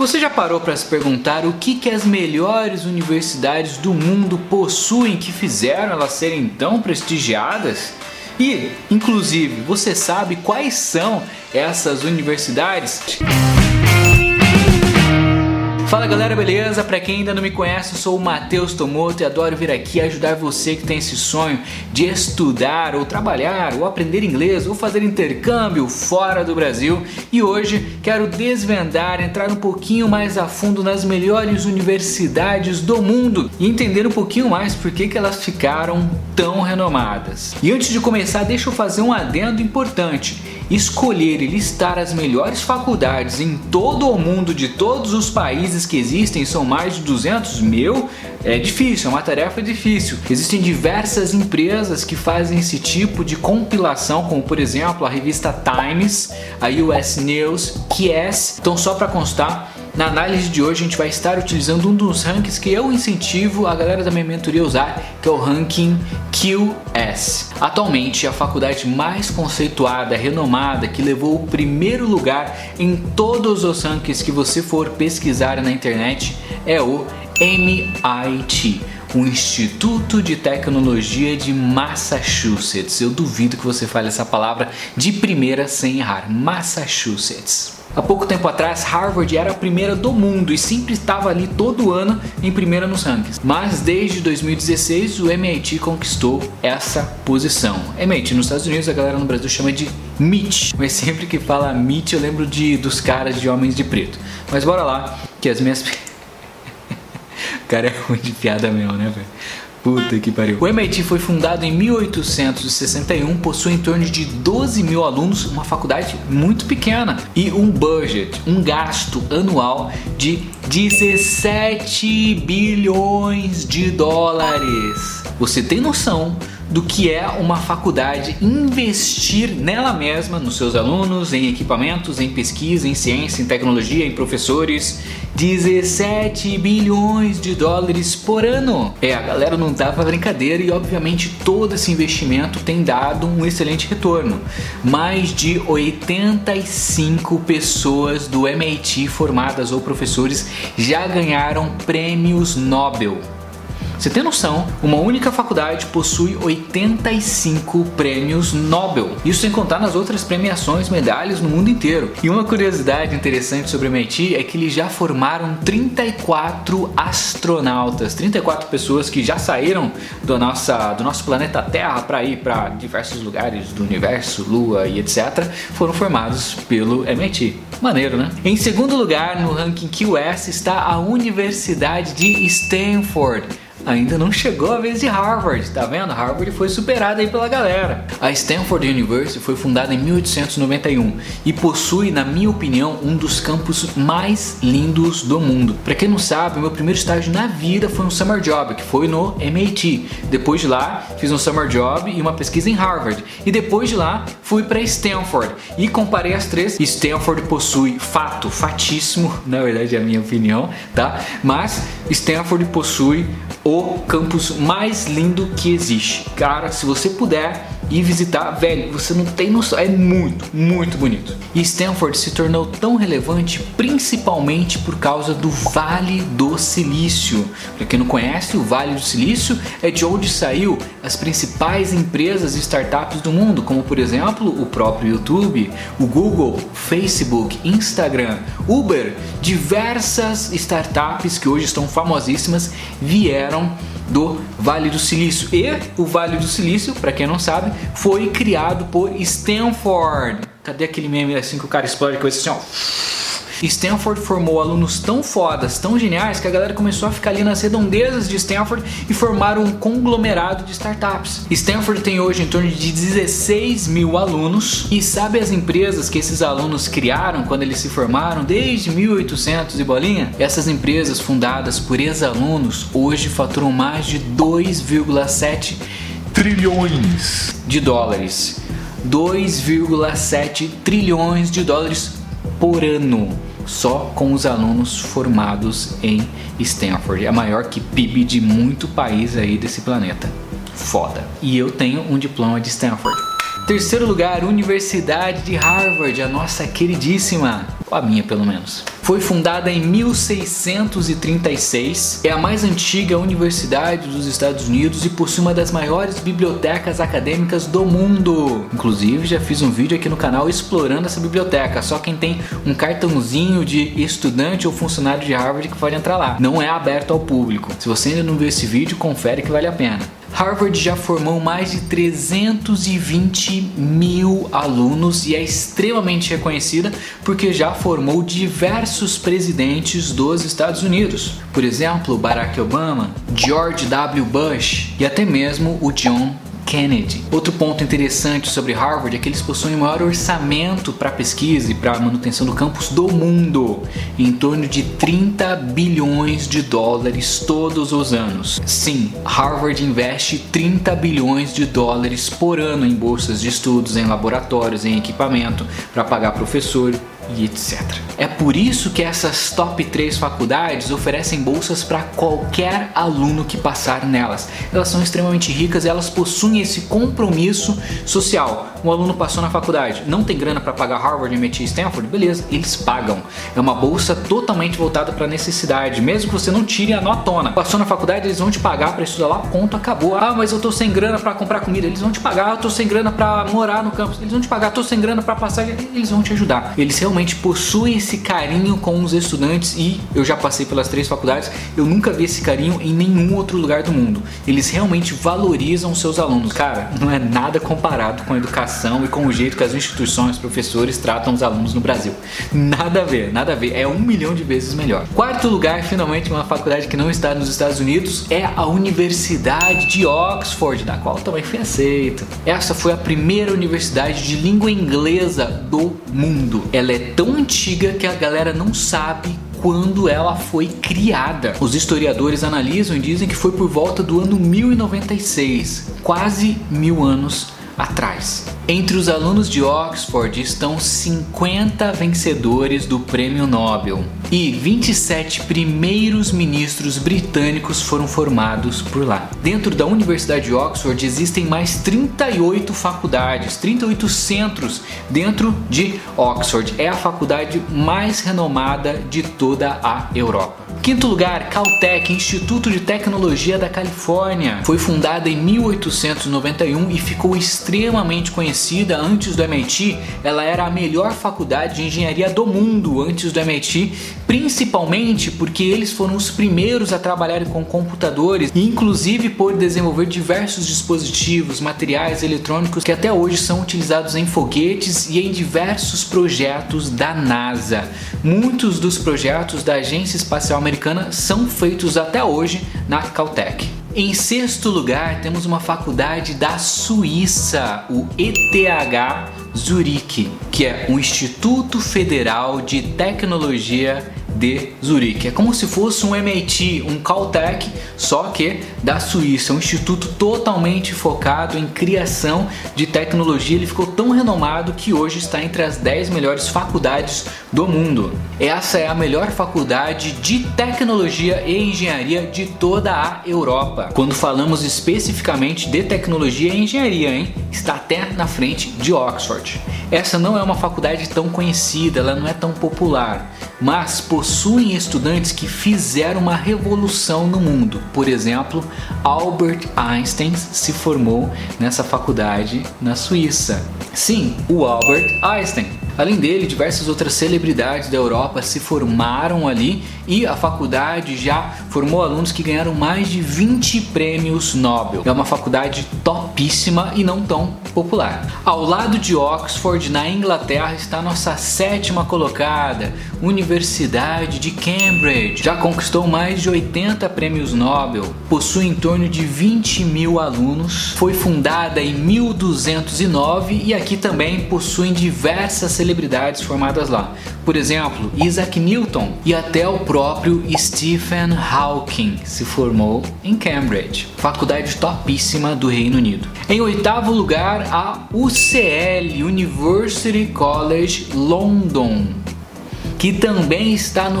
Você já parou para se perguntar o que, que as melhores universidades do mundo possuem que fizeram elas serem tão prestigiadas? E, inclusive, você sabe quais são essas universidades? Fala galera, beleza? Para quem ainda não me conhece, eu sou o Matheus Tomoto e adoro vir aqui ajudar você que tem esse sonho de estudar ou trabalhar ou aprender inglês ou fazer intercâmbio fora do Brasil. E hoje quero desvendar, entrar um pouquinho mais a fundo nas melhores universidades do mundo e entender um pouquinho mais por que, que elas ficaram tão renomadas. E antes de começar, deixa eu fazer um adendo importante escolher e listar as melhores faculdades em todo o mundo de todos os países que existem, são mais de 200 mil, é difícil, é uma tarefa difícil. Existem diversas empresas que fazem esse tipo de compilação, como por exemplo a revista Times, a US News, QS. Então só para constar, na análise de hoje a gente vai estar utilizando um dos rankings que eu incentivo a galera da minha mentoria a usar, que é o ranking QS. Atualmente a faculdade mais conceituada, renomada, que levou o primeiro lugar em todos os rankings que você for pesquisar na internet é o MIT o Instituto de Tecnologia de Massachusetts. Eu duvido que você fale essa palavra de primeira sem errar. Massachusetts. Há pouco tempo atrás, Harvard era a primeira do mundo e sempre estava ali todo ano em primeira nos rankings. Mas desde 2016 o MIT conquistou essa posição. MIT nos Estados Unidos a galera no Brasil chama de MIT, mas sempre que fala MIT eu lembro de dos caras de Homens de Preto. Mas bora lá, que as minhas cara é ruim de piada mesmo, né, velho? Puta que pariu. O MIT foi fundado em 1861, possui em torno de 12 mil alunos, uma faculdade muito pequena e um budget, um gasto anual de 17 bilhões de dólares. Você tem noção do que é uma faculdade investir nela mesma, nos seus alunos, em equipamentos, em pesquisa, em ciência, em tecnologia, em professores. 17 bilhões de dólares por ano. É, a galera não tá pra brincadeira e obviamente todo esse investimento tem dado um excelente retorno. Mais de 85 pessoas do MIT formadas ou professores já ganharam prêmios Nobel. Você tem noção? Uma única faculdade possui 85 prêmios Nobel. Isso sem contar nas outras premiações, medalhas no mundo inteiro. E uma curiosidade interessante sobre o MIT é que eles já formaram 34 astronautas, 34 pessoas que já saíram do, nossa, do nosso planeta Terra para ir para diversos lugares do universo, Lua e etc. Foram formados pelo MIT. Maneiro, né? Em segundo lugar, no ranking QS está a Universidade de Stanford ainda não chegou a vez de Harvard, tá vendo? Harvard foi superada aí pela galera. A Stanford University foi fundada em 1891 e possui, na minha opinião, um dos campos mais lindos do mundo. Para quem não sabe, meu primeiro estágio na vida foi um summer job, que foi no MIT. Depois de lá, fiz um summer job e uma pesquisa em Harvard. E depois de lá, fui para Stanford e comparei as três. Stanford possui fato, fatíssimo, na verdade é a minha opinião, tá? Mas Stanford possui o campus mais lindo que existe. Cara, se você puder ir visitar, velho, você não tem noção, é muito, muito bonito. E Stanford se tornou tão relevante principalmente por causa do Vale do Silício. Para quem não conhece, o Vale do Silício é de onde saiu as principais empresas e startups do mundo, como por exemplo o próprio YouTube, o Google, Facebook, Instagram, Uber, diversas startups que hoje estão famosíssimas vieram do Vale do Silício. E o Vale do Silício, para quem não sabe, foi criado por Stanford. Cadê aquele meme assim que o cara explode com assim, ó? Stanford formou alunos tão fodas, tão geniais, que a galera começou a ficar ali nas redondezas de Stanford e formaram um conglomerado de startups. Stanford tem hoje em torno de 16 mil alunos e sabe as empresas que esses alunos criaram quando eles se formaram desde 1800 e bolinha? Essas empresas fundadas por ex-alunos hoje faturam mais de 2,7 trilhões de dólares. 2,7 trilhões de dólares por ano só com os alunos formados em Stanford. É maior que PIB de muito país aí desse planeta. Foda. E eu tenho um diploma de Stanford. Terceiro lugar, Universidade de Harvard, a nossa queridíssima, a minha pelo menos. Foi fundada em 1636, é a mais antiga universidade dos Estados Unidos e possui uma das maiores bibliotecas acadêmicas do mundo. Inclusive, já fiz um vídeo aqui no canal explorando essa biblioteca. Só quem tem um cartãozinho de estudante ou funcionário de Harvard que pode entrar lá. Não é aberto ao público. Se você ainda não viu esse vídeo, confere que vale a pena. Harvard já formou mais de 320 mil alunos e é extremamente reconhecida porque já formou diversos presidentes dos Estados Unidos. Por exemplo, Barack Obama, George W. Bush e até mesmo o John Kennedy. Outro ponto interessante sobre Harvard é que eles possuem o maior orçamento para pesquisa e para manutenção do campus do mundo, em torno de 30 bilhões de dólares todos os anos. Sim, Harvard investe 30 bilhões de dólares por ano em bolsas de estudos, em laboratórios, em equipamento para pagar professor e etc. É por isso que essas top 3 faculdades oferecem bolsas para qualquer aluno que passar nelas. Elas são extremamente ricas e elas possuem esse compromisso social. Um aluno passou na faculdade, não tem grana para pagar Harvard, MIT Stanford? Beleza, eles pagam. É uma bolsa totalmente voltada para necessidade, mesmo que você não tire a notona. Passou na faculdade, eles vão te pagar para estudar lá, ponto, acabou. Ah, mas eu tô sem grana para comprar comida, eles vão te pagar. Eu tô sem grana para morar no campus, eles vão te pagar. Eu tô sem grana para passar, eles vão te ajudar. Eles realmente possuem esse carinho com os estudantes e eu já passei pelas três faculdades, eu nunca vi esse carinho em nenhum outro lugar do mundo. Eles realmente valorizam seus alunos. Cara, não é nada comparado com a educação e com o jeito que as instituições, professores tratam os alunos no Brasil. Nada a ver, nada a ver. É um milhão de vezes melhor. Quarto lugar, finalmente, uma faculdade que não está nos Estados Unidos é a Universidade de Oxford, da qual também fui aceito. Essa foi a primeira universidade de língua inglesa do mundo. Ela é tão antiga que a galera não sabe quando ela foi criada. Os historiadores analisam e dizem que foi por volta do ano 1096, quase mil anos atrás. Entre os alunos de Oxford estão 50 vencedores do Prêmio Nobel e 27 primeiros ministros britânicos foram formados por lá. Dentro da Universidade de Oxford existem mais 38 faculdades, 38 centros dentro de Oxford. É a faculdade mais renomada de toda a Europa. Quinto lugar, Caltech, Instituto de Tecnologia da Califórnia. Foi fundada em 1891 e ficou extremamente conhecida antes do MIT. Ela era a melhor faculdade de engenharia do mundo antes do MIT, principalmente porque eles foram os primeiros a trabalhar com computadores, inclusive por desenvolver diversos dispositivos, materiais eletrônicos que até hoje são utilizados em foguetes e em diversos projetos da NASA. Muitos dos projetos da Agência Espacial Americana americana são feitos até hoje na Caltech. Em sexto lugar, temos uma faculdade da Suíça, o ETH Zurique, que é o Instituto Federal de Tecnologia de Zurique. É como se fosse um MIT, um Caltech, só que da Suíça, um instituto totalmente focado em criação de tecnologia. Ele ficou tão renomado que hoje está entre as 10 melhores faculdades do mundo. Essa é a melhor faculdade de tecnologia e engenharia de toda a Europa. Quando falamos especificamente de tecnologia e engenharia, hein? está até na frente de Oxford. Essa não é uma faculdade tão conhecida, ela não é tão popular, mas possuem estudantes que fizeram uma revolução no mundo. Por exemplo, Albert Einstein se formou nessa faculdade na Suíça. Sim, o Albert Einstein. Além dele, diversas outras celebridades da Europa se formaram ali e a faculdade já formou alunos que ganharam mais de 20 prêmios Nobel. É uma faculdade topíssima e não tão popular. Ao lado de Oxford, na Inglaterra, está nossa sétima colocada, Universidade de Cambridge. Já conquistou mais de 80 prêmios Nobel, possui em torno de 20 mil alunos, foi fundada em 1209 e aqui também possuem diversas celebridades formadas lá. Por exemplo, Isaac Newton e até o próprio Stephen Hawking se formou em Cambridge, faculdade topíssima do Reino Unido. Em oitavo lugar, a UCL, University College London, que também está no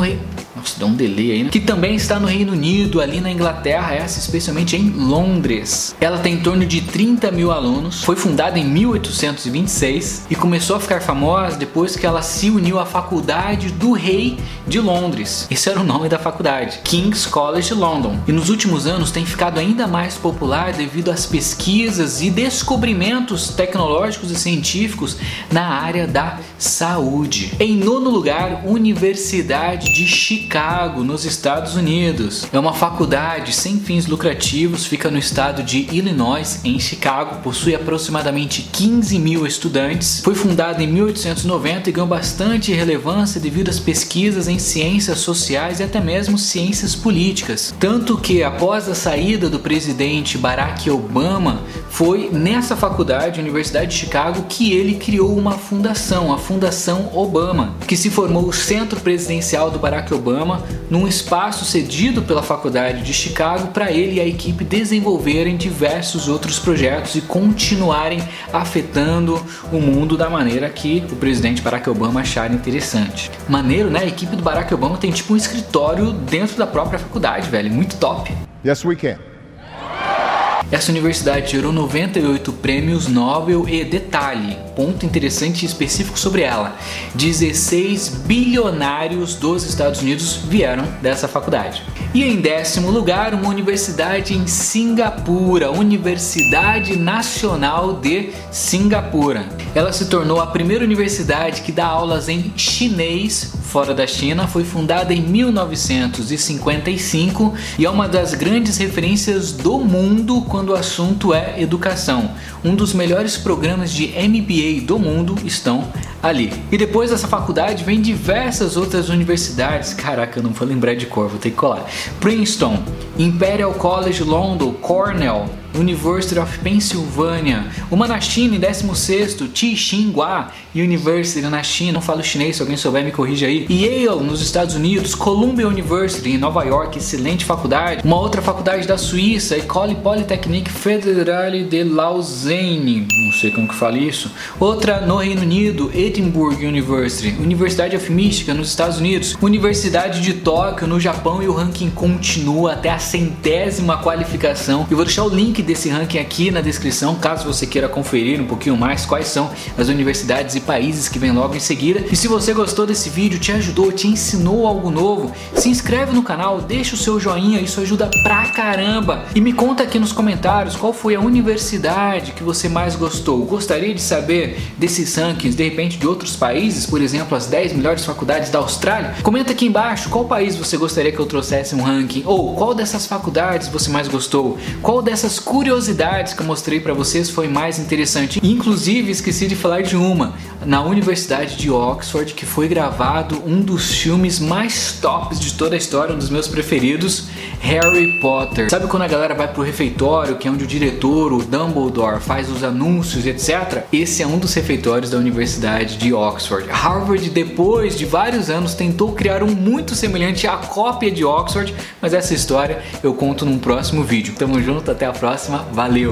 Nossa, dá um delay aí, né? Que também está no Reino Unido, ali na Inglaterra, essa especialmente em Londres. Ela tem em torno de 30 mil alunos, foi fundada em 1826 e começou a ficar famosa depois que ela se uniu à Faculdade do Rei de Londres. Esse era o nome da faculdade, King's College London. E nos últimos anos tem ficado ainda mais popular devido às pesquisas e descobrimentos tecnológicos e científicos na área da saúde. Em nono lugar, Universidade de Chicago, nos Estados Unidos. É uma faculdade sem fins lucrativos, fica no estado de Illinois, em Chicago, possui aproximadamente 15 mil estudantes. Foi fundada em 1890 e ganhou bastante relevância devido às pesquisas em ciências sociais e até mesmo ciências políticas. Tanto que após a saída do presidente Barack Obama, foi nessa faculdade, Universidade de Chicago, que ele criou uma fundação, a Fundação Obama, que se formou o centro presidencial do Barack Obama num espaço cedido pela Faculdade de Chicago para ele e a equipe desenvolverem diversos outros projetos e continuarem afetando o mundo da maneira que o presidente Barack Obama achar interessante. Maneiro, né? A equipe do Barack Obama tem tipo um escritório dentro da própria faculdade, velho, muito top. Yes, we can. Essa universidade gerou 98 prêmios Nobel e detalhe, ponto interessante e específico sobre ela: 16 bilionários dos Estados Unidos vieram dessa faculdade. E em décimo lugar, uma universidade em Singapura, Universidade Nacional de Singapura. Ela se tornou a primeira universidade que dá aulas em chinês fora da China, foi fundada em 1955 e é uma das grandes referências do mundo quando o assunto é educação. Um dos melhores programas de MBA do mundo estão ali. E depois dessa faculdade vem diversas outras universidades. Caraca, eu não vou lembrar de cor, vou ter que colar. Princeton, Imperial College London, Cornell, University of Pennsylvania, uma na China em 16º, Tsinghua University na China, não falo chinês, se alguém souber me corrija aí. Yale nos Estados Unidos, Columbia University em Nova York, excelente faculdade. Uma outra faculdade da Suíça, École Polytechnique Fédérale de Lausanne, não sei como que fala isso. Outra no Reino Unido, Edinburgh University, Universidade of Michigan nos Estados Unidos, Universidade de Tóquio no Japão e o ranking continua até a centésima qualificação. Eu vou deixar o desse ranking aqui na descrição, caso você queira conferir um pouquinho mais quais são as universidades e países que vem logo em seguida. E se você gostou desse vídeo, te ajudou, te ensinou algo novo, se inscreve no canal, deixa o seu joinha, isso ajuda pra caramba. E me conta aqui nos comentários qual foi a universidade que você mais gostou. Gostaria de saber desses rankings, de repente de outros países, por exemplo, as 10 melhores faculdades da Austrália? Comenta aqui embaixo qual país você gostaria que eu trouxesse um ranking ou qual dessas faculdades você mais gostou? Qual dessas curiosidades que eu mostrei para vocês foi mais interessante? Inclusive, esqueci de falar de uma na Universidade de Oxford que foi gravado um dos filmes mais tops de toda a história, um dos meus preferidos, Harry Potter. Sabe quando a galera vai pro refeitório, que é onde o diretor, o Dumbledore, faz os anúncios, etc? Esse é um dos refeitórios da Universidade de Oxford. Harvard, depois de vários anos, tentou criar um muito semelhante à cópia de Oxford, mas essa história eu conto num próximo vídeo. Tamo junto, até a próxima, valeu!